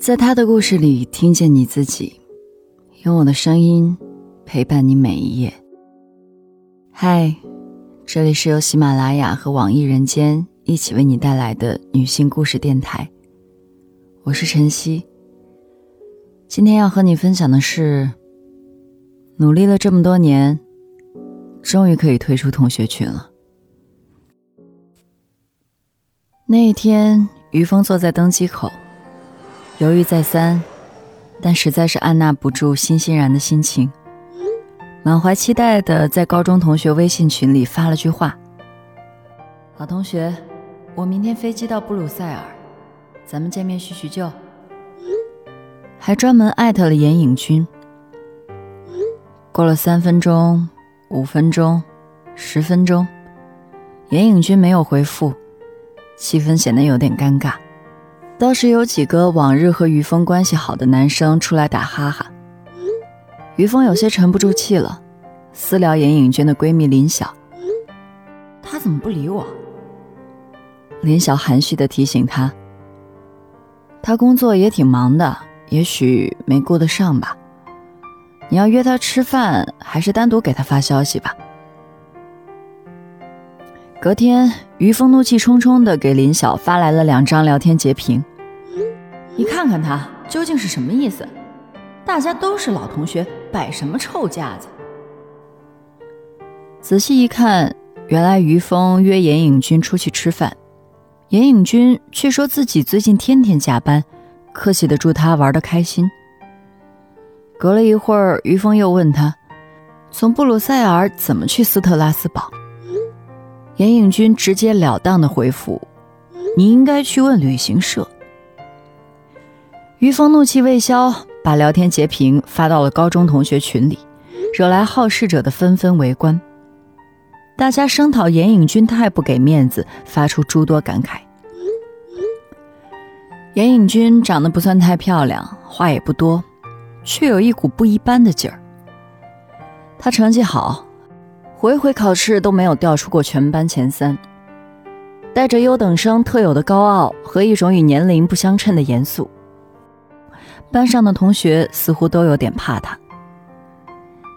在他的故事里听见你自己，用我的声音陪伴你每一页。嗨，这里是由喜马拉雅和网易人间一起为你带来的女性故事电台，我是晨曦。今天要和你分享的是，努力了这么多年，终于可以退出同学群了。那一天，于峰坐在登机口，犹豫再三，但实在是按捺不住欣欣然的心情，满怀期待的在高中同学微信群里发了句话：“老同学，我明天飞机到布鲁塞尔，咱们见面叙叙旧。”还专门艾特了严颖君。过了三分钟、五分钟、十分钟，严颖君没有回复。气氛显得有点尴尬，倒是有几个往日和于峰关系好的男生出来打哈哈。于峰有些沉不住气了，私聊严颖娟的闺蜜林晓：“她怎么不理我？”林晓含蓄的提醒他：“他工作也挺忙的，也许没顾得上吧。你要约他吃饭，还是单独给他发消息吧。”隔天，于峰怒气冲冲的给林晓发来了两张聊天截屏。你看看他究竟是什么意思？大家都是老同学，摆什么臭架子？仔细一看，原来于峰约严颖君出去吃饭，严颖君却说自己最近天天加班，客气的祝他玩的开心。隔了一会儿，于峰又问他，从布鲁塞尔怎么去斯特拉斯堡？严颖君直截了当的回复：“你应该去问旅行社。”于峰怒气未消，把聊天截屏发到了高中同学群里，惹来好事者的纷纷围观。大家声讨严颖君太不给面子，发出诸多感慨。严颖君长得不算太漂亮，话也不多，却有一股不一般的劲儿。她成绩好。回回考试都没有掉出过全班前三，带着优等生特有的高傲和一种与年龄不相称的严肃，班上的同学似乎都有点怕他。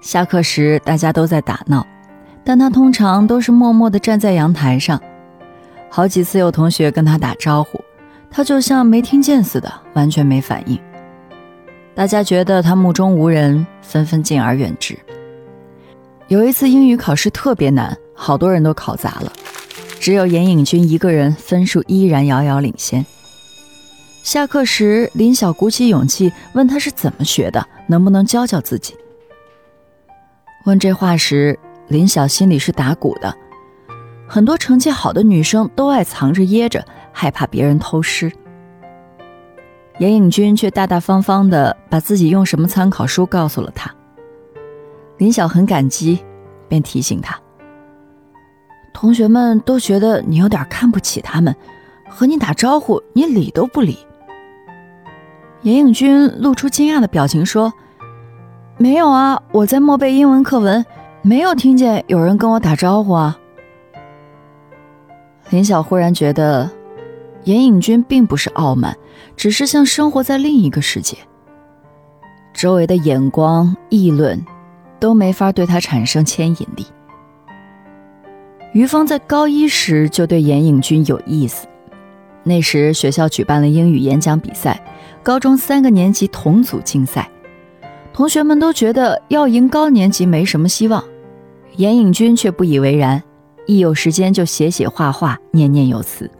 下课时大家都在打闹，但他通常都是默默地站在阳台上。好几次有同学跟他打招呼，他就像没听见似的，完全没反应。大家觉得他目中无人，纷纷敬而远之。有一次英语考试特别难，好多人都考砸了，只有严颖君一个人分数依然遥遥领先。下课时，林晓鼓起勇气问他是怎么学的，能不能教教自己。问这话时，林晓心里是打鼓的。很多成绩好的女生都爱藏着掖着，害怕别人偷师。严颖君却大大方方的把自己用什么参考书告诉了他。林晓很感激，便提醒他：“同学们都觉得你有点看不起他们，和你打招呼你理都不理。”严颖君露出惊讶的表情说：“没有啊，我在默背英文课文，没有听见有人跟我打招呼啊。”林晓忽然觉得，严颖君并不是傲慢，只是像生活在另一个世界，周围的眼光议论。都没法对他产生牵引力。于峰在高一时就对严颖君有意思，那时学校举办了英语演讲比赛，高中三个年级同组竞赛，同学们都觉得要赢高年级没什么希望，严颖君却不以为然，一有时间就写写画画，念念有词。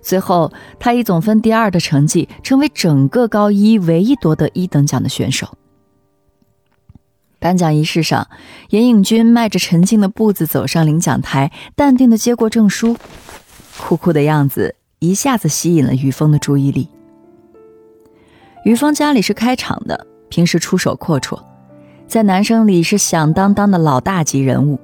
最后，他以总分第二的成绩，成为整个高一唯一夺得一等奖的选手。颁奖仪式上，严颖君迈着沉静的步子走上领奖台，淡定地接过证书，酷酷的样子一下子吸引了于峰的注意力。于峰家里是开厂的，平时出手阔绰，在男生里是响当当的老大级人物。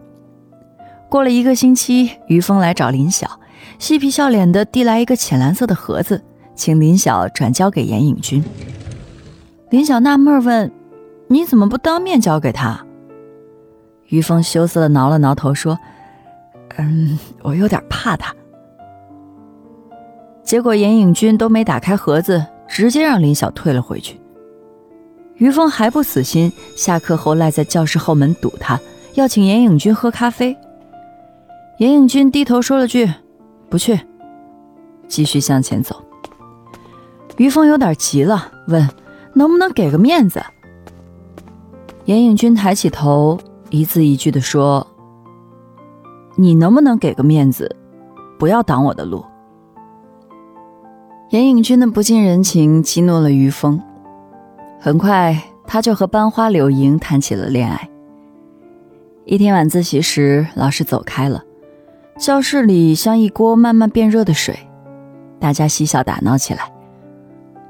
过了一个星期，于峰来找林晓，嬉皮笑脸地递来一个浅蓝色的盒子，请林晓转交给严颖君。林晓纳闷问。你怎么不当面交给他？于峰羞涩的挠了挠头，说：“嗯，我有点怕他。”结果严颖君都没打开盒子，直接让林晓退了回去。于峰还不死心，下课后赖在教室后门堵他，要请严颖君喝咖啡。严颖君低头说了句“不去”，继续向前走。于峰有点急了，问：“能不能给个面子？”严颖君抬起头，一字一句地说：“你能不能给个面子，不要挡我的路？”严颖君的不近人情激怒了于峰，很快他就和班花柳莹谈起了恋爱。一天晚自习时，老师走开了，教室里像一锅慢慢变热的水，大家嬉笑打闹起来。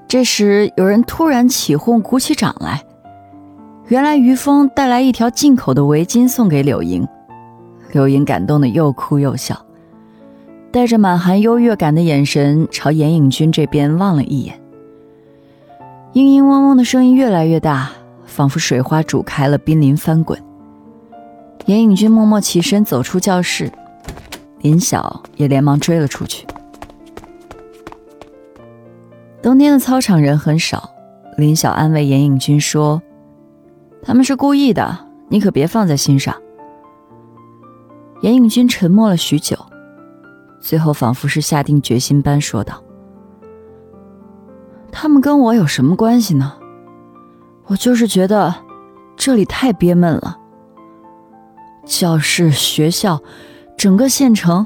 这时，有人突然起哄，鼓起掌来。原来于峰带来一条进口的围巾送给柳莹，柳莹感动的又哭又笑，带着满含优越感的眼神朝严影君这边望了一眼。嘤嘤嗡嗡的声音越来越大，仿佛水花煮开了，濒临翻滚。严影君默默起身走出教室，林晓也连忙追了出去。冬天的操场人很少，林晓安慰严影君说。他们是故意的，你可别放在心上。严影君沉默了许久，最后仿佛是下定决心般说道：“他们跟我有什么关系呢？我就是觉得这里太憋闷了。教室、学校，整个县城，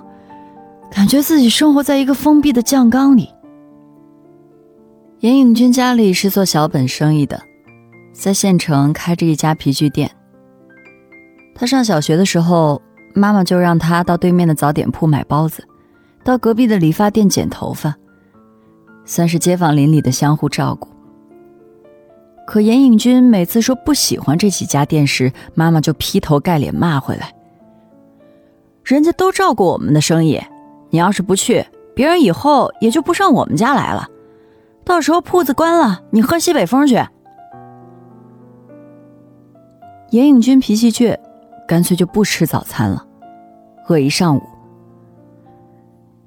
感觉自己生活在一个封闭的酱缸里。”严颖君家里是做小本生意的。在县城开着一家皮具店。他上小学的时候，妈妈就让他到对面的早点铺买包子，到隔壁的理发店剪头发，算是街坊邻里的相互照顾。可严颖君每次说不喜欢这几家店时，妈妈就劈头盖脸骂回来：“人家都照顾我们的生意，你要是不去，别人以后也就不上我们家来了。到时候铺子关了，你喝西北风去。”严颖君脾气倔，干脆就不吃早餐了，饿一上午。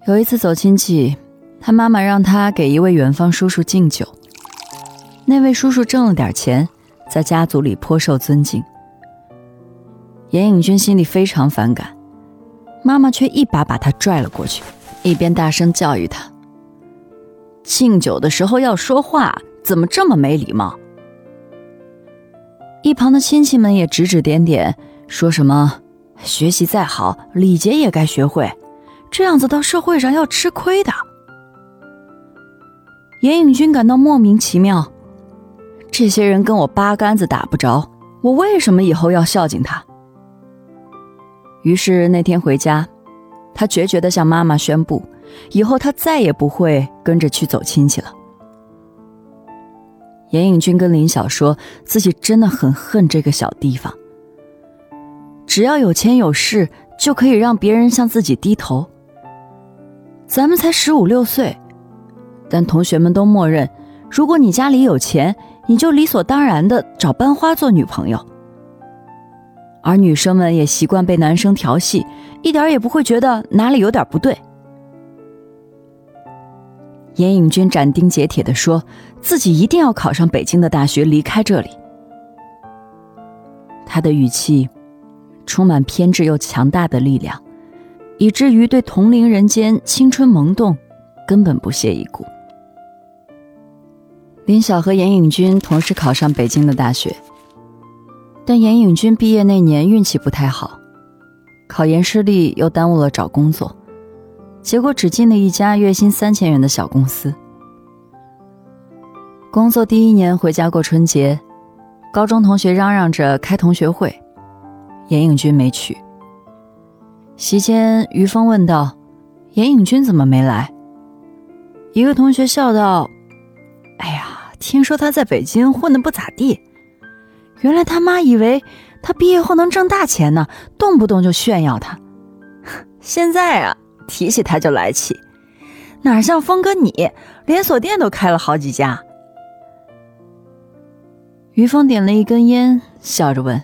有一次走亲戚，他妈妈让他给一位远方叔叔敬酒。那位叔叔挣了点钱，在家族里颇受尊敬。严颖君心里非常反感，妈妈却一把把他拽了过去，一边大声教育他：“敬酒的时候要说话，怎么这么没礼貌？”一旁的亲戚们也指指点点，说什么学习再好，礼节也该学会，这样子到社会上要吃亏的。严颖君感到莫名其妙，这些人跟我八竿子打不着，我为什么以后要孝敬他？于是那天回家，他决绝的向妈妈宣布，以后他再也不会跟着去走亲戚了。严颖君跟林晓说自己真的很恨这个小地方。只要有钱有势，就可以让别人向自己低头。咱们才十五六岁，但同学们都默认，如果你家里有钱，你就理所当然的找班花做女朋友。而女生们也习惯被男生调戏，一点也不会觉得哪里有点不对。严颖君斩钉截铁地说自己一定要考上北京的大学，离开这里。他的语气充满偏执又强大的力量，以至于对同龄人间青春萌动根本不屑一顾。林晓和严颖君同时考上北京的大学，但严颖君毕业那年运气不太好，考研失利又耽误了找工作。结果只进了一家月薪三千元的小公司。工作第一年回家过春节，高中同学嚷嚷着开同学会，严颖君没去。席间，于峰问道：“严颖君怎么没来？”一个同学笑道：“哎呀，听说他在北京混的不咋地，原来他妈以为他毕业后能挣大钱呢，动不动就炫耀他。现在啊。”提起他就来气，哪像峰哥你，连锁店都开了好几家。于峰点了一根烟，笑着问：“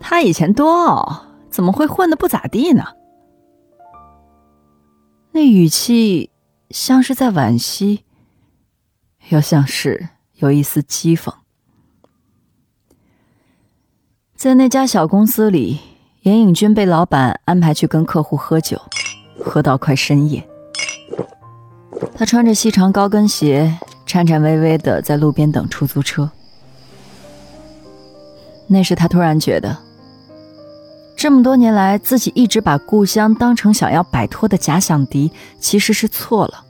他以前多傲，怎么会混的不咋地呢？”那语气像是在惋惜，又像是有一丝讥讽。在那家小公司里，严颖君被老板安排去跟客户喝酒，喝到快深夜。他穿着细长高跟鞋，颤颤巍巍的在路边等出租车。那时他突然觉得，这么多年来自己一直把故乡当成想要摆脱的假想敌，其实是错了。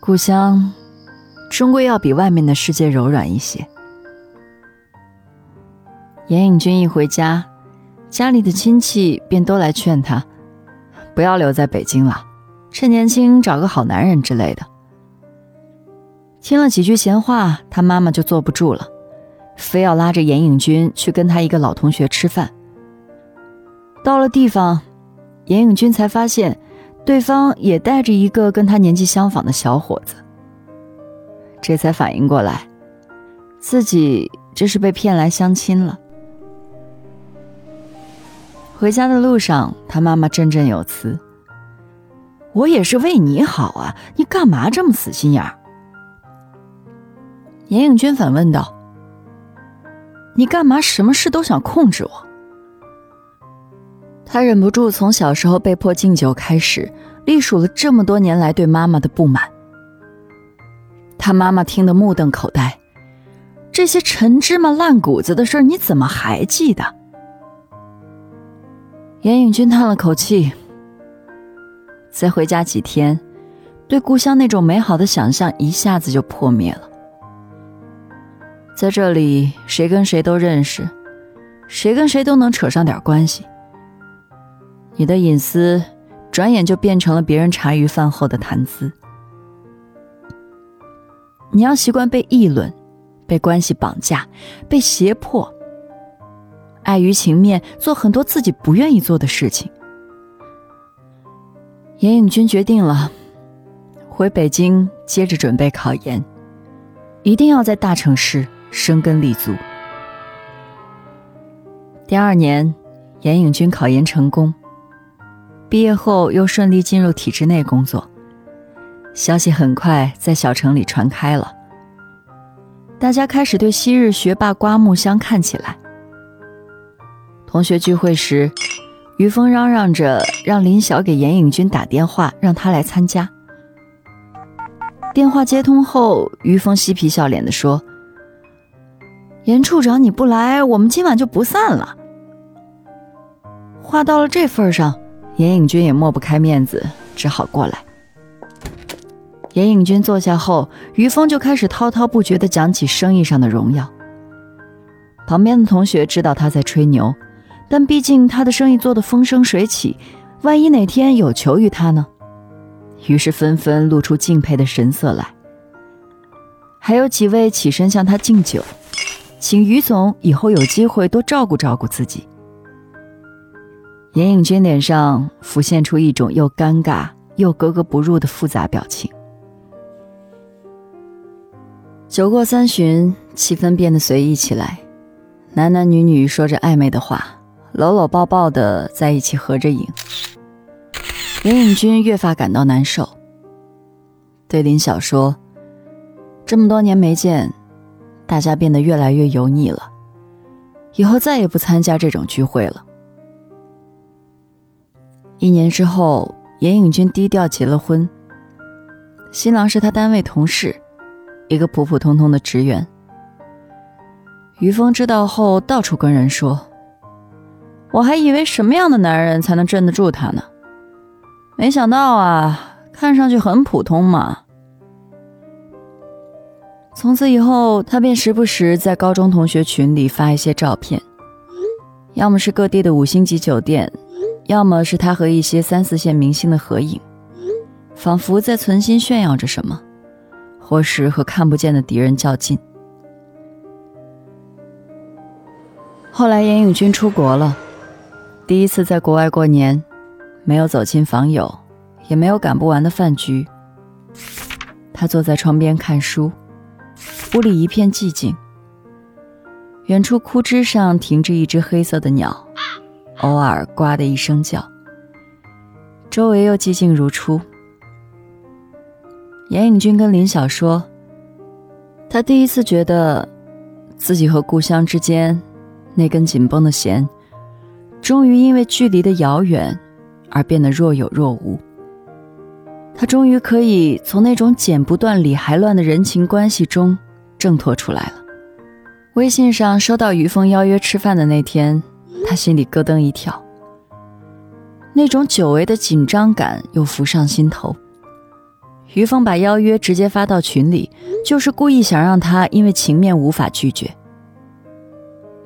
故乡，终归要比外面的世界柔软一些。严颖君一回家，家里的亲戚便都来劝他，不要留在北京了，趁年轻找个好男人之类的。听了几句闲话，他妈妈就坐不住了，非要拉着严颖君去跟他一个老同学吃饭。到了地方，严颖君才发现，对方也带着一个跟他年纪相仿的小伙子，这才反应过来，自己这是被骗来相亲了。回家的路上，他妈妈振振有词：“我也是为你好啊，你干嘛这么死心眼儿？”严颖娟反问道：“你干嘛什么事都想控制我？”他忍不住从小时候被迫敬酒开始，历数了这么多年来对妈妈的不满。他妈妈听得目瞪口呆：“这些陈芝麻烂谷子的事儿，你怎么还记得？”严颖君叹了口气，再回家几天，对故乡那种美好的想象一下子就破灭了。在这里，谁跟谁都认识，谁跟谁都能扯上点关系。你的隐私，转眼就变成了别人茶余饭后的谈资。你要习惯被议论，被关系绑架，被胁迫。碍于情面，做很多自己不愿意做的事情。严颖君决定了，回北京接着准备考研，一定要在大城市生根立足。第二年，严颖君考研成功，毕业后又顺利进入体制内工作。消息很快在小城里传开了，大家开始对昔日学霸刮目相看起来。同学聚会时，于峰嚷嚷着让林晓给严颖君打电话，让他来参加。电话接通后，于峰嬉皮笑脸地说：“严处长，你不来，我们今晚就不散了。”话到了这份上，严影君也抹不开面子，只好过来。严影君坐下后，于峰就开始滔滔不绝地讲起生意上的荣耀。旁边的同学知道他在吹牛。但毕竟他的生意做得风生水起，万一哪天有求于他呢？于是纷纷露出敬佩的神色来。还有几位起身向他敬酒，请于总以后有机会多照顾照顾自己。严颖君脸上浮现出一种又尴尬又格格不入的复杂表情。酒过三巡，气氛变得随意起来，男男女女说着暧昧的话。搂搂抱抱的在一起合着影，严颖君越发感到难受，对林晓说：“这么多年没见，大家变得越来越油腻了，以后再也不参加这种聚会了。”一年之后，严颖君低调结了婚，新郎是他单位同事，一个普普通通的职员。于峰知道后，到处跟人说。我还以为什么样的男人才能镇得住他呢？没想到啊，看上去很普通嘛。从此以后，他便时不时在高中同学群里发一些照片，要么是各地的五星级酒店，要么是他和一些三四线明星的合影，仿佛在存心炫耀着什么，或是和看不见的敌人较劲。后来，严永军出国了。第一次在国外过年，没有走亲访友，也没有赶不完的饭局。他坐在窗边看书，屋里一片寂静。远处枯枝上停着一只黑色的鸟，偶尔呱的一声叫。周围又寂静如初。严颖君跟林晓说，他第一次觉得自己和故乡之间那根紧绷的弦，终于因为距离的遥远而变得若有若无。他终于可以从那种剪不断理还乱的人情关系中挣脱出来了。微信上收到于峰邀约吃饭的那天，他心里咯噔一跳，那种久违的紧张感又浮上心头。于峰把邀约直接发到群里，就是故意想让他因为情面无法拒绝。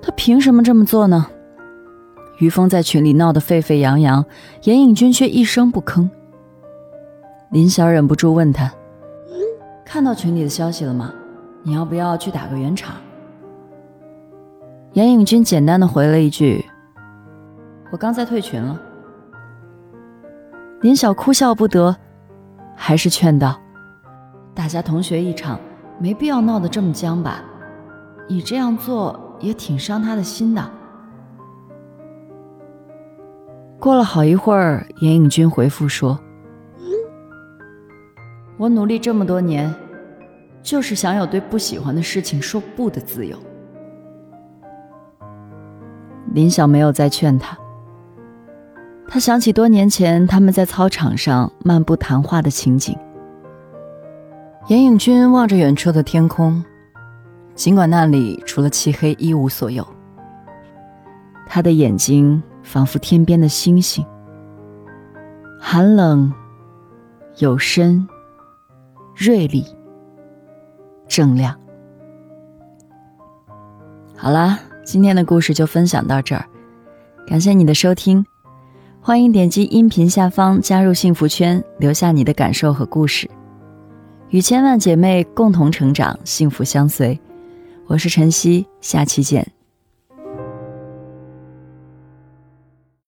他凭什么这么做呢？于峰在群里闹得沸沸扬扬，严影君却一声不吭。林晓忍不住问他：“看到群里的消息了吗？你要不要去打个圆场？”严颖君简单的回了一句：“我刚才退群了。”林晓哭笑不得，还是劝道：“大家同学一场，没必要闹得这么僵吧？你这样做也挺伤他的心的。”过了好一会儿，严颖君回复说。我努力这么多年，就是想有对不喜欢的事情说不的自由。林晓没有再劝他，他想起多年前他们在操场上漫步谈话的情景。严颖君望着远处的天空，尽管那里除了漆黑一无所有，他的眼睛仿佛天边的星星，寒冷，有深。锐利，正量。好啦，今天的故事就分享到这儿，感谢你的收听，欢迎点击音频下方加入幸福圈，留下你的感受和故事，与千万姐妹共同成长，幸福相随。我是晨曦，下期见。